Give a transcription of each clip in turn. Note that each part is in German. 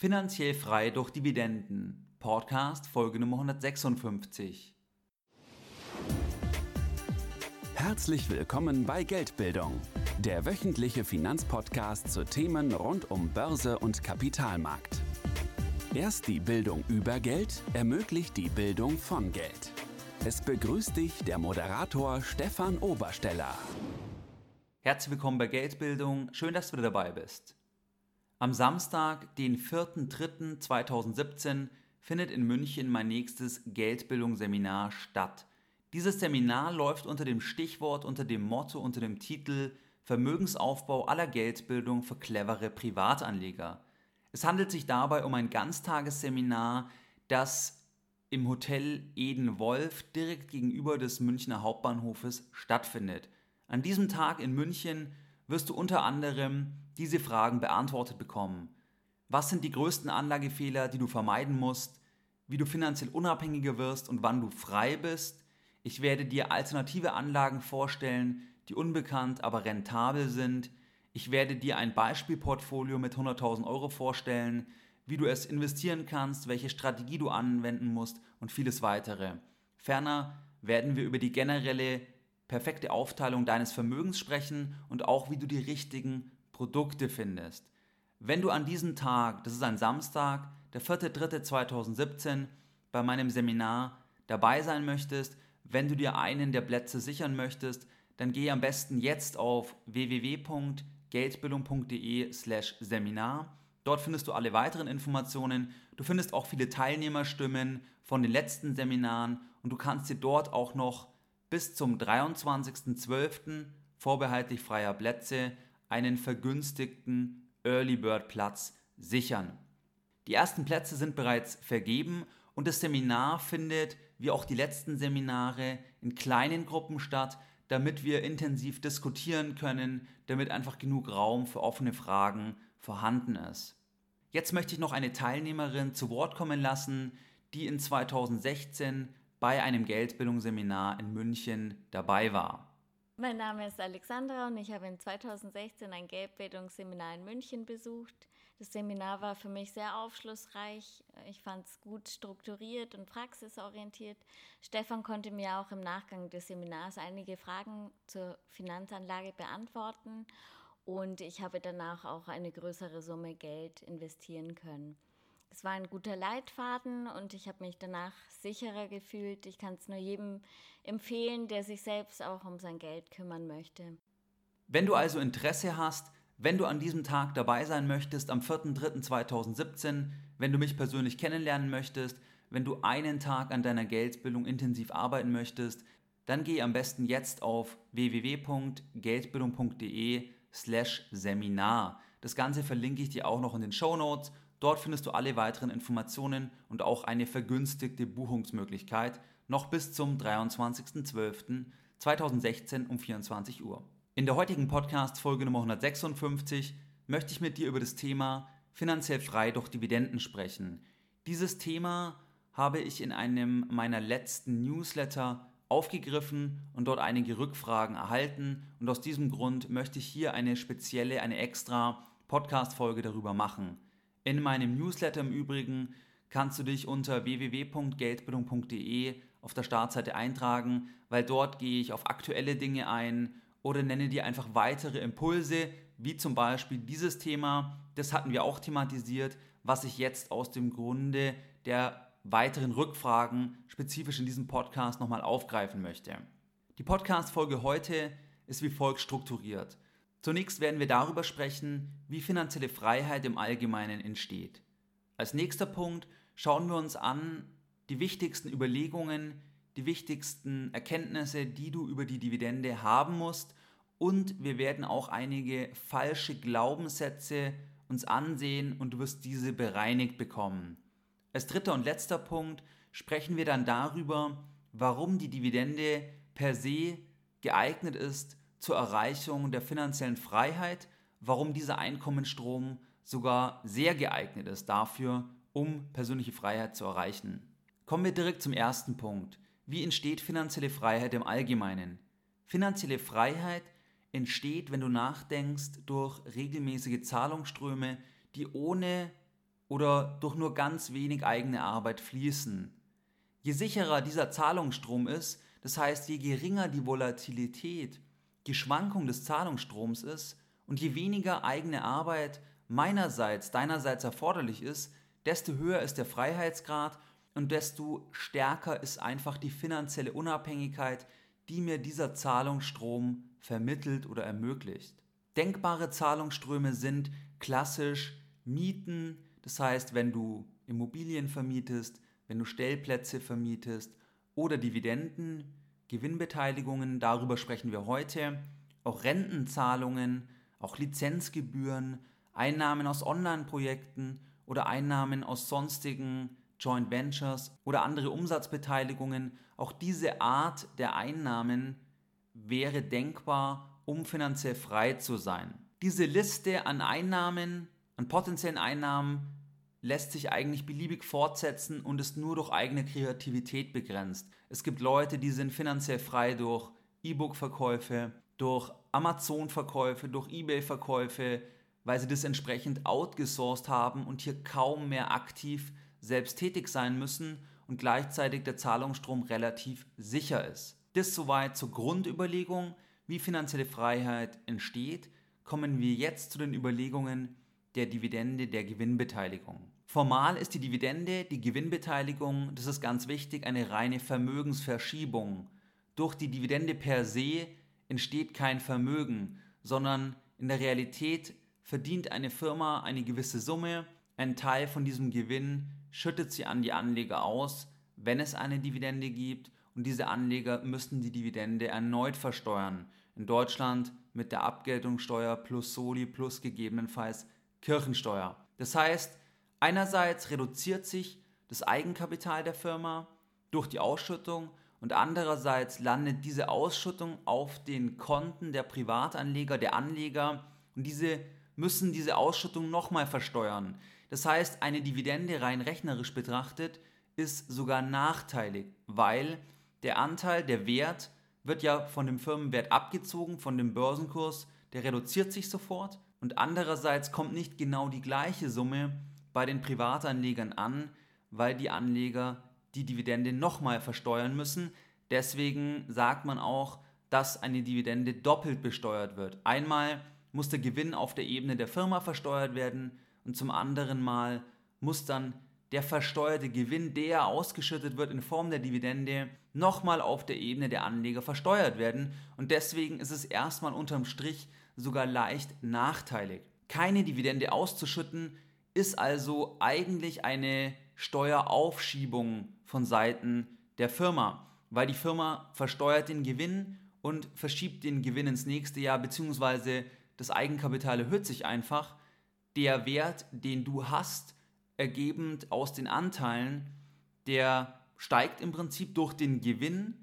Finanziell frei durch Dividenden. Podcast Folge Nummer 156. Herzlich willkommen bei Geldbildung, der wöchentliche Finanzpodcast zu Themen rund um Börse und Kapitalmarkt. Erst die Bildung über Geld ermöglicht die Bildung von Geld. Es begrüßt dich der Moderator Stefan Obersteller. Herzlich willkommen bei Geldbildung. Schön, dass du dabei bist. Am Samstag, den 4.3.2017, findet in München mein nächstes Geldbildungsseminar statt. Dieses Seminar läuft unter dem Stichwort, unter dem Motto, unter dem Titel Vermögensaufbau aller Geldbildung für clevere Privatanleger. Es handelt sich dabei um ein Ganztagesseminar, das im Hotel Eden Wolf direkt gegenüber des Münchner Hauptbahnhofes stattfindet. An diesem Tag in München wirst du unter anderem diese Fragen beantwortet bekommen. Was sind die größten Anlagefehler, die du vermeiden musst? Wie du finanziell unabhängiger wirst und wann du frei bist? Ich werde dir alternative Anlagen vorstellen, die unbekannt, aber rentabel sind. Ich werde dir ein Beispielportfolio mit 100.000 Euro vorstellen, wie du es investieren kannst, welche Strategie du anwenden musst und vieles weitere. Ferner werden wir über die generelle perfekte Aufteilung deines Vermögens sprechen und auch wie du die richtigen Produkte findest. Wenn du an diesem Tag, das ist ein Samstag, der 4.3.2017, bei meinem Seminar dabei sein möchtest, wenn du dir einen der Plätze sichern möchtest, dann geh am besten jetzt auf www.geldbildung.de slash Seminar. Dort findest du alle weiteren Informationen. Du findest auch viele Teilnehmerstimmen von den letzten Seminaren und du kannst dir dort auch noch bis zum 23.12. vorbehaltlich freier Plätze einen vergünstigten Early Bird Platz sichern. Die ersten Plätze sind bereits vergeben und das Seminar findet, wie auch die letzten Seminare, in kleinen Gruppen statt, damit wir intensiv diskutieren können, damit einfach genug Raum für offene Fragen vorhanden ist. Jetzt möchte ich noch eine Teilnehmerin zu Wort kommen lassen, die in 2016 bei einem Geldbildungsseminar in München dabei war. Mein Name ist Alexandra und ich habe in 2016 ein Geldbildungsseminar in München besucht. Das Seminar war für mich sehr aufschlussreich. Ich fand es gut strukturiert und praxisorientiert. Stefan konnte mir auch im Nachgang des Seminars einige Fragen zur Finanzanlage beantworten und ich habe danach auch eine größere Summe Geld investieren können. Es war ein guter Leitfaden und ich habe mich danach sicherer gefühlt. Ich kann es nur jedem empfehlen, der sich selbst auch um sein Geld kümmern möchte. Wenn du also Interesse hast, wenn du an diesem Tag dabei sein möchtest, am 4.3.2017, wenn du mich persönlich kennenlernen möchtest, wenn du einen Tag an deiner Geldbildung intensiv arbeiten möchtest, dann geh am besten jetzt auf www.geldbildung.de slash Seminar. Das Ganze verlinke ich dir auch noch in den Show Notes Dort findest du alle weiteren Informationen und auch eine vergünstigte Buchungsmöglichkeit noch bis zum 23.12.2016 um 24 Uhr. In der heutigen Podcast Folge Nummer 156 möchte ich mit dir über das Thema finanziell frei durch Dividenden sprechen. Dieses Thema habe ich in einem meiner letzten Newsletter aufgegriffen und dort einige Rückfragen erhalten und aus diesem Grund möchte ich hier eine spezielle, eine extra Podcast-Folge darüber machen. In meinem Newsletter im Übrigen kannst du dich unter www.geldbildung.de auf der Startseite eintragen, weil dort gehe ich auf aktuelle Dinge ein oder nenne dir einfach weitere Impulse, wie zum Beispiel dieses Thema, das hatten wir auch thematisiert, was ich jetzt aus dem Grunde der weiteren Rückfragen spezifisch in diesem Podcast nochmal aufgreifen möchte. Die Podcast-Folge heute ist wie folgt strukturiert. Zunächst werden wir darüber sprechen, wie finanzielle Freiheit im Allgemeinen entsteht. Als nächster Punkt schauen wir uns an die wichtigsten Überlegungen, die wichtigsten Erkenntnisse, die du über die Dividende haben musst und wir werden auch einige falsche Glaubenssätze uns ansehen und du wirst diese bereinigt bekommen. Als dritter und letzter Punkt sprechen wir dann darüber, warum die Dividende per se geeignet ist, zur Erreichung der finanziellen Freiheit, warum dieser Einkommensstrom sogar sehr geeignet ist dafür, um persönliche Freiheit zu erreichen. Kommen wir direkt zum ersten Punkt. Wie entsteht finanzielle Freiheit im Allgemeinen? Finanzielle Freiheit entsteht, wenn du nachdenkst, durch regelmäßige Zahlungsströme, die ohne oder durch nur ganz wenig eigene Arbeit fließen. Je sicherer dieser Zahlungsstrom ist, das heißt je geringer die Volatilität, die Schwankung des Zahlungsstroms ist und je weniger eigene Arbeit meinerseits, deinerseits erforderlich ist, desto höher ist der Freiheitsgrad und desto stärker ist einfach die finanzielle Unabhängigkeit, die mir dieser Zahlungsstrom vermittelt oder ermöglicht. Denkbare Zahlungsströme sind klassisch Mieten, das heißt, wenn du Immobilien vermietest, wenn du Stellplätze vermietest oder Dividenden, Gewinnbeteiligungen, darüber sprechen wir heute, auch Rentenzahlungen, auch Lizenzgebühren, Einnahmen aus Online-Projekten oder Einnahmen aus sonstigen Joint Ventures oder andere Umsatzbeteiligungen. Auch diese Art der Einnahmen wäre denkbar, um finanziell frei zu sein. Diese Liste an Einnahmen, an potenziellen Einnahmen lässt sich eigentlich beliebig fortsetzen und ist nur durch eigene Kreativität begrenzt. Es gibt Leute, die sind finanziell frei durch E-Book-Verkäufe, durch Amazon-Verkäufe, durch eBay-Verkäufe, weil sie das entsprechend outgesourced haben und hier kaum mehr aktiv selbst tätig sein müssen und gleichzeitig der Zahlungsstrom relativ sicher ist. Das soweit zur Grundüberlegung, wie finanzielle Freiheit entsteht, kommen wir jetzt zu den Überlegungen der Dividende der Gewinnbeteiligung. Formal ist die Dividende, die Gewinnbeteiligung, das ist ganz wichtig, eine reine Vermögensverschiebung. Durch die Dividende per se entsteht kein Vermögen, sondern in der Realität verdient eine Firma eine gewisse Summe, ein Teil von diesem Gewinn schüttet sie an die Anleger aus, wenn es eine Dividende gibt und diese Anleger müssten die Dividende erneut versteuern. In Deutschland mit der Abgeltungssteuer plus Soli plus gegebenenfalls Kirchensteuer. Das heißt, einerseits reduziert sich das Eigenkapital der Firma durch die Ausschüttung und andererseits landet diese Ausschüttung auf den Konten der Privatanleger, der Anleger und diese müssen diese Ausschüttung nochmal versteuern. Das heißt, eine Dividende rein rechnerisch betrachtet ist sogar nachteilig, weil der Anteil, der Wert wird ja von dem Firmenwert abgezogen, von dem Börsenkurs, der reduziert sich sofort und andererseits kommt nicht genau die gleiche Summe bei den Privatanlegern an, weil die Anleger die Dividende nochmal versteuern müssen. Deswegen sagt man auch, dass eine Dividende doppelt besteuert wird. Einmal muss der Gewinn auf der Ebene der Firma versteuert werden und zum anderen Mal muss dann der versteuerte Gewinn, der ausgeschüttet wird in Form der Dividende, nochmal auf der Ebene der Anleger versteuert werden. Und deswegen ist es erstmal unterm Strich sogar leicht nachteilig. Keine Dividende auszuschütten ist also eigentlich eine Steueraufschiebung von Seiten der Firma, weil die Firma versteuert den Gewinn und verschiebt den Gewinn ins nächste Jahr, beziehungsweise das Eigenkapital erhöht sich einfach. Der Wert, den du hast, ergebend aus den Anteilen, der steigt im Prinzip durch den Gewinn,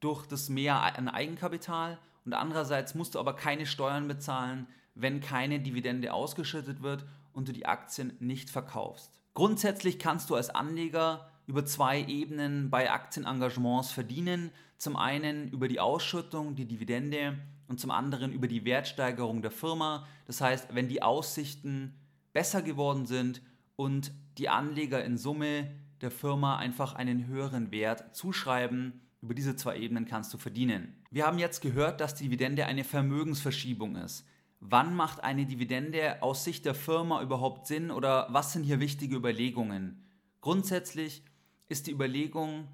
durch das Mehr an Eigenkapital und andererseits musst du aber keine Steuern bezahlen, wenn keine Dividende ausgeschüttet wird und du die Aktien nicht verkaufst. Grundsätzlich kannst du als Anleger über zwei Ebenen bei Aktienengagements verdienen. Zum einen über die Ausschüttung, die Dividende und zum anderen über die Wertsteigerung der Firma. Das heißt, wenn die Aussichten besser geworden sind und die Anleger in Summe der Firma einfach einen höheren Wert zuschreiben, über diese zwei Ebenen kannst du verdienen. Wir haben jetzt gehört, dass Dividende eine Vermögensverschiebung ist. Wann macht eine Dividende aus Sicht der Firma überhaupt Sinn oder was sind hier wichtige Überlegungen? Grundsätzlich ist die Überlegung,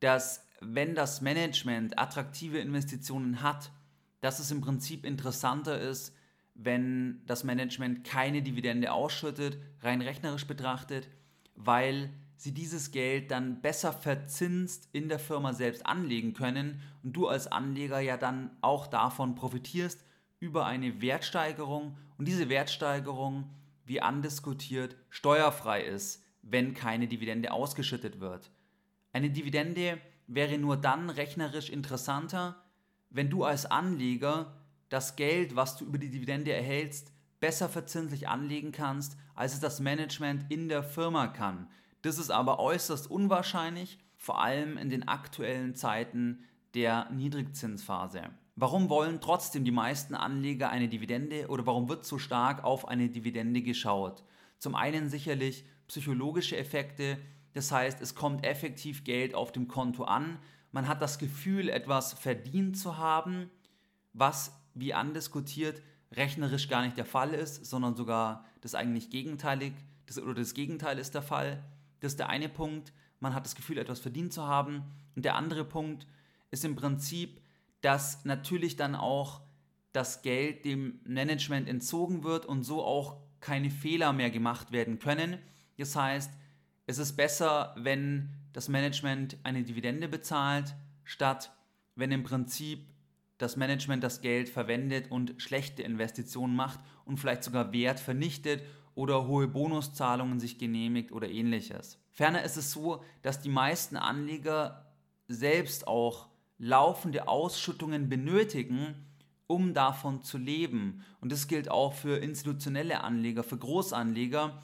dass wenn das Management attraktive Investitionen hat, dass es im Prinzip interessanter ist, wenn das Management keine Dividende ausschüttet, rein rechnerisch betrachtet, weil sie dieses Geld dann besser verzinst in der Firma selbst anlegen können und du als Anleger ja dann auch davon profitierst über eine Wertsteigerung und diese Wertsteigerung, wie andiskutiert, steuerfrei ist, wenn keine Dividende ausgeschüttet wird. Eine Dividende wäre nur dann rechnerisch interessanter, wenn du als Anleger das Geld, was du über die Dividende erhältst, besser verzinslich anlegen kannst, als es das Management in der Firma kann. Das ist aber äußerst unwahrscheinlich, vor allem in den aktuellen Zeiten der Niedrigzinsphase. Warum wollen trotzdem die meisten Anleger eine Dividende oder warum wird so stark auf eine Dividende geschaut? Zum einen sicherlich psychologische Effekte. Das heißt, es kommt effektiv Geld auf dem Konto an. Man hat das Gefühl, etwas verdient zu haben, was, wie andiskutiert, rechnerisch gar nicht der Fall ist, sondern sogar das eigentlich gegenteilig das, oder das Gegenteil ist der Fall. Das ist der eine Punkt. Man hat das Gefühl, etwas verdient zu haben. Und der andere Punkt ist im Prinzip, dass natürlich dann auch das Geld dem Management entzogen wird und so auch keine Fehler mehr gemacht werden können. Das heißt, es ist besser, wenn das Management eine Dividende bezahlt, statt wenn im Prinzip das Management das Geld verwendet und schlechte Investitionen macht und vielleicht sogar Wert vernichtet oder hohe Bonuszahlungen sich genehmigt oder ähnliches. Ferner ist es so, dass die meisten Anleger selbst auch laufende Ausschüttungen benötigen, um davon zu leben. Und das gilt auch für institutionelle Anleger, für Großanleger.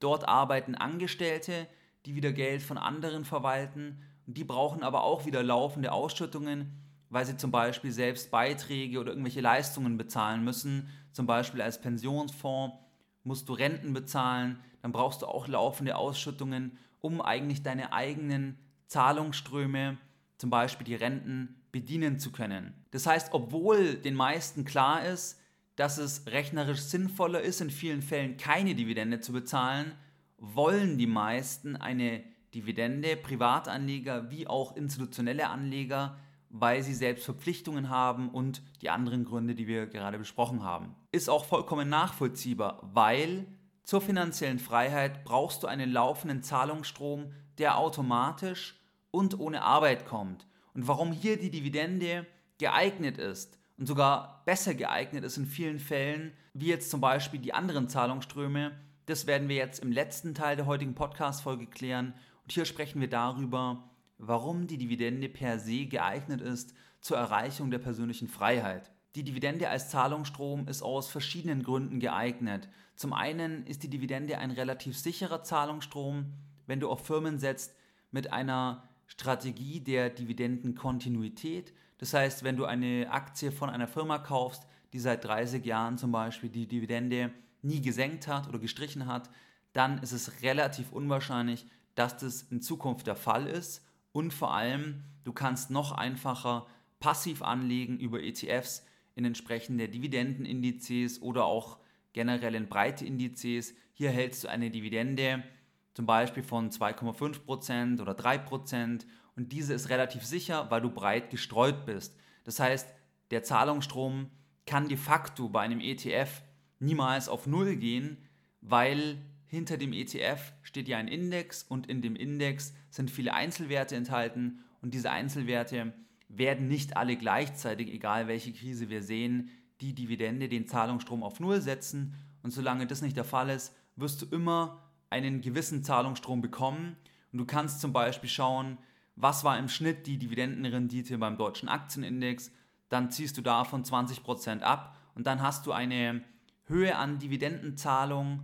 Dort arbeiten Angestellte, die wieder Geld von anderen verwalten. Und die brauchen aber auch wieder laufende Ausschüttungen, weil sie zum Beispiel selbst Beiträge oder irgendwelche Leistungen bezahlen müssen. Zum Beispiel als Pensionsfonds musst du Renten bezahlen, dann brauchst du auch laufende Ausschüttungen, um eigentlich deine eigenen Zahlungsströme, zum Beispiel die Renten, bedienen zu können. Das heißt, obwohl den meisten klar ist, dass es rechnerisch sinnvoller ist, in vielen Fällen keine Dividende zu bezahlen, wollen die meisten eine Dividende, Privatanleger wie auch institutionelle Anleger, weil sie selbst Verpflichtungen haben und die anderen Gründe, die wir gerade besprochen haben. Ist auch vollkommen nachvollziehbar, weil zur finanziellen Freiheit brauchst du einen laufenden Zahlungsstrom, der automatisch und ohne Arbeit kommt. Und warum hier die Dividende geeignet ist und sogar besser geeignet ist in vielen Fällen, wie jetzt zum Beispiel die anderen Zahlungsströme, das werden wir jetzt im letzten Teil der heutigen Podcast-Folge klären. Und hier sprechen wir darüber, warum die Dividende per se geeignet ist zur Erreichung der persönlichen Freiheit. Die Dividende als Zahlungsstrom ist aus verschiedenen Gründen geeignet. Zum einen ist die Dividende ein relativ sicherer Zahlungsstrom, wenn du auf Firmen setzt mit einer Strategie der Dividendenkontinuität. Das heißt, wenn du eine Aktie von einer Firma kaufst, die seit 30 Jahren zum Beispiel die Dividende nie gesenkt hat oder gestrichen hat, dann ist es relativ unwahrscheinlich, dass das in Zukunft der Fall ist. Und vor allem, du kannst noch einfacher passiv anlegen über ETFs in entsprechende Dividendenindizes oder auch generell in breite Indizes. Hier hältst du eine Dividende zum Beispiel von 2,5% oder 3% und diese ist relativ sicher, weil du breit gestreut bist. Das heißt, der Zahlungsstrom kann de facto bei einem ETF niemals auf Null gehen, weil hinter dem ETF steht ja ein Index und in dem Index sind viele Einzelwerte enthalten und diese Einzelwerte werden nicht alle gleichzeitig, egal welche Krise wir sehen, die Dividende, den Zahlungsstrom auf Null setzen und solange das nicht der Fall ist, wirst du immer einen gewissen Zahlungsstrom bekommen. Und du kannst zum Beispiel schauen, was war im Schnitt die Dividendenrendite beim deutschen Aktienindex. Dann ziehst du davon 20% ab und dann hast du eine Höhe an Dividendenzahlung,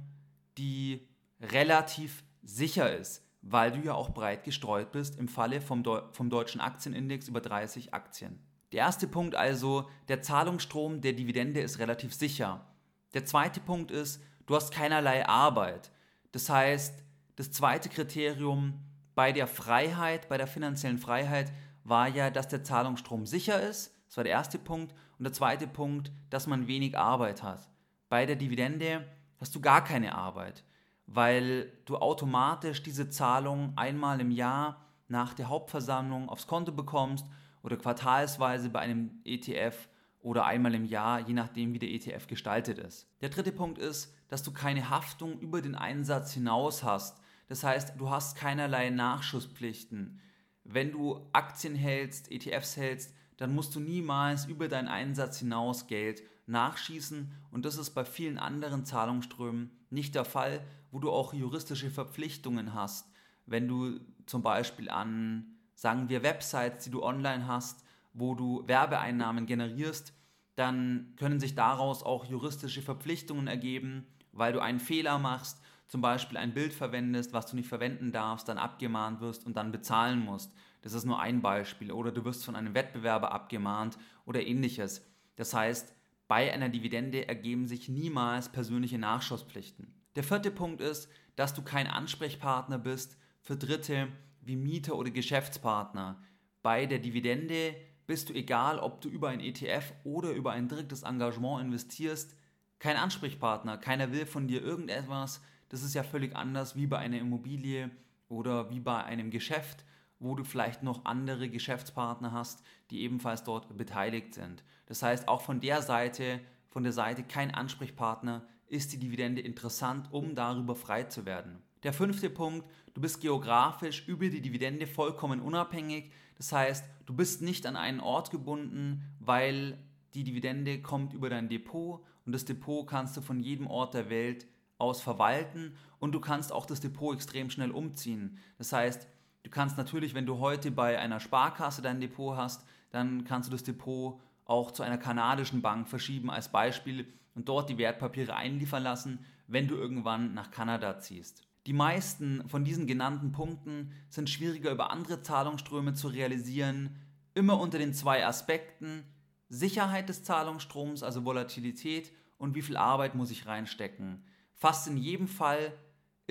die relativ sicher ist, weil du ja auch breit gestreut bist im Falle vom, Deu vom deutschen Aktienindex über 30 Aktien. Der erste Punkt also, der Zahlungsstrom der Dividende ist relativ sicher. Der zweite Punkt ist, du hast keinerlei Arbeit. Das heißt, das zweite Kriterium bei der Freiheit, bei der finanziellen Freiheit war ja, dass der Zahlungsstrom sicher ist. Das war der erste Punkt. Und der zweite Punkt, dass man wenig Arbeit hat. Bei der Dividende hast du gar keine Arbeit, weil du automatisch diese Zahlung einmal im Jahr nach der Hauptversammlung aufs Konto bekommst oder quartalsweise bei einem ETF oder einmal im Jahr, je nachdem, wie der ETF gestaltet ist. Der dritte Punkt ist, dass du keine Haftung über den Einsatz hinaus hast. Das heißt, du hast keinerlei Nachschusspflichten. Wenn du Aktien hältst, ETFs hältst, dann musst du niemals über deinen Einsatz hinaus Geld nachschießen und das ist bei vielen anderen Zahlungsströmen nicht der Fall, wo du auch juristische Verpflichtungen hast. Wenn du zum Beispiel an, sagen wir, Websites, die du online hast, wo du Werbeeinnahmen generierst, dann können sich daraus auch juristische Verpflichtungen ergeben, weil du einen Fehler machst, zum Beispiel ein Bild verwendest, was du nicht verwenden darfst, dann abgemahnt wirst und dann bezahlen musst. Das ist nur ein Beispiel. Oder du wirst von einem Wettbewerber abgemahnt oder ähnliches. Das heißt, bei einer Dividende ergeben sich niemals persönliche Nachschusspflichten. Der vierte Punkt ist, dass du kein Ansprechpartner bist für Dritte wie Mieter oder Geschäftspartner. Bei der Dividende bist du, egal ob du über ein ETF oder über ein direktes Engagement investierst, kein Ansprechpartner. Keiner will von dir irgendetwas. Das ist ja völlig anders wie bei einer Immobilie oder wie bei einem Geschäft, wo du vielleicht noch andere Geschäftspartner hast, die ebenfalls dort beteiligt sind. Das heißt, auch von der Seite, von der Seite kein Ansprechpartner, ist die Dividende interessant, um darüber frei zu werden. Der fünfte Punkt, du bist geografisch über die Dividende vollkommen unabhängig. Das heißt, du bist nicht an einen Ort gebunden, weil die Dividende kommt über dein Depot und das Depot kannst du von jedem Ort der Welt aus verwalten und du kannst auch das Depot extrem schnell umziehen. Das heißt, du kannst natürlich, wenn du heute bei einer Sparkasse dein Depot hast, dann kannst du das Depot auch zu einer kanadischen Bank verschieben als Beispiel und dort die Wertpapiere einliefern lassen, wenn du irgendwann nach Kanada ziehst. Die meisten von diesen genannten Punkten sind schwieriger über andere Zahlungsströme zu realisieren, immer unter den zwei Aspekten Sicherheit des Zahlungsstroms, also Volatilität und wie viel Arbeit muss ich reinstecken. Fast in jedem Fall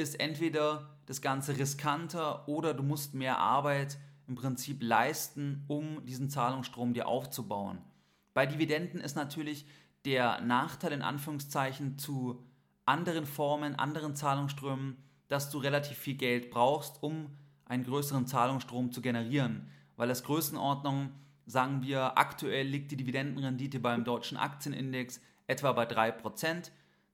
ist entweder das Ganze riskanter oder du musst mehr Arbeit im Prinzip leisten, um diesen Zahlungsstrom dir aufzubauen. Bei Dividenden ist natürlich der Nachteil in Anführungszeichen zu anderen Formen, anderen Zahlungsströmen, dass du relativ viel Geld brauchst, um einen größeren Zahlungsstrom zu generieren. Weil als Größenordnung sagen wir, aktuell liegt die Dividendenrendite beim deutschen Aktienindex etwa bei 3%,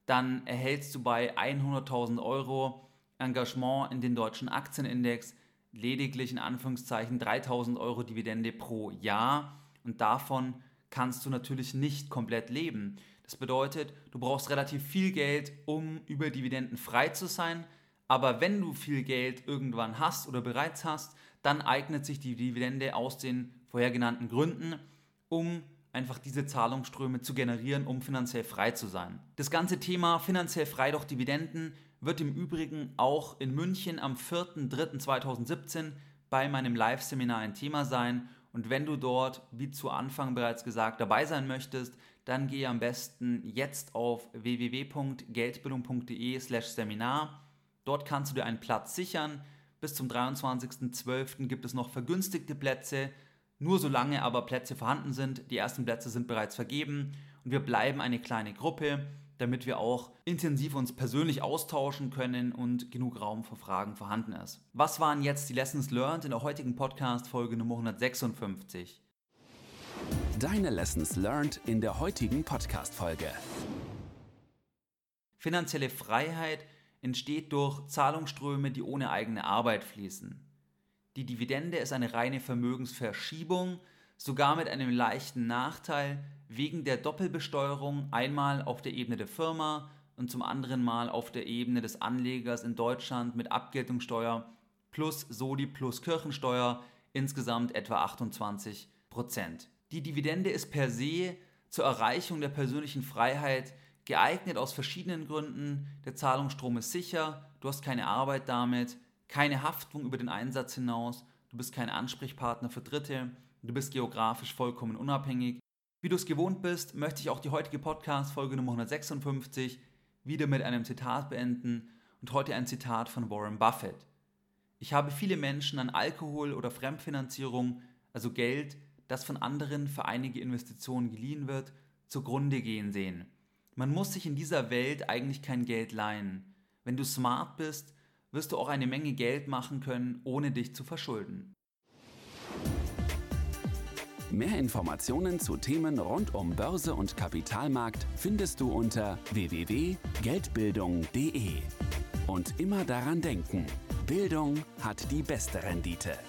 dann erhältst du bei 100.000 Euro Engagement in den deutschen Aktienindex lediglich in Anführungszeichen 3.000 Euro Dividende pro Jahr und davon kannst du natürlich nicht komplett leben. Das bedeutet, du brauchst relativ viel Geld, um über Dividenden frei zu sein, aber wenn du viel Geld irgendwann hast oder bereits hast, dann eignet sich die Dividende aus den vorher genannten Gründen, um einfach diese Zahlungsströme zu generieren, um finanziell frei zu sein. Das ganze Thema finanziell frei durch Dividenden wird im Übrigen auch in München am 4.3.2017 bei meinem Live-Seminar ein Thema sein. Und wenn du dort, wie zu Anfang bereits gesagt, dabei sein möchtest, dann gehe am besten jetzt auf www.geldbildung.de/seminar Dort kannst du dir einen Platz sichern. Bis zum 23.12. gibt es noch vergünstigte Plätze. Nur solange aber Plätze vorhanden sind. Die ersten Plätze sind bereits vergeben und wir bleiben eine kleine Gruppe, damit wir auch intensiv uns persönlich austauschen können und genug Raum für Fragen vorhanden ist. Was waren jetzt die Lessons learned in der heutigen Podcast Folge Nummer 156? Deine Lessons learned in der heutigen Podcast Folge. Finanzielle Freiheit entsteht durch Zahlungsströme, die ohne eigene Arbeit fließen. Die Dividende ist eine reine Vermögensverschiebung, sogar mit einem leichten Nachteil wegen der Doppelbesteuerung einmal auf der Ebene der Firma und zum anderen Mal auf der Ebene des Anlegers in Deutschland mit Abgeltungssteuer plus Soli plus Kirchensteuer insgesamt etwa 28 Prozent. Die Dividende ist per se zur Erreichung der persönlichen Freiheit geeignet aus verschiedenen Gründen. Der Zahlungsstrom ist sicher, du hast keine Arbeit damit, keine Haftung über den Einsatz hinaus, du bist kein Ansprechpartner für Dritte, du bist geografisch vollkommen unabhängig. Wie du es gewohnt bist, möchte ich auch die heutige Podcast-Folge Nummer 156 wieder mit einem Zitat beenden und heute ein Zitat von Warren Buffett. Ich habe viele Menschen an Alkohol oder Fremdfinanzierung, also Geld, das von anderen für einige Investitionen geliehen wird, zugrunde gehen sehen. Man muss sich in dieser Welt eigentlich kein Geld leihen. Wenn du smart bist, wirst du auch eine Menge Geld machen können, ohne dich zu verschulden. Mehr Informationen zu Themen rund um Börse und Kapitalmarkt findest du unter www.geldbildung.de. Und immer daran denken, Bildung hat die beste Rendite.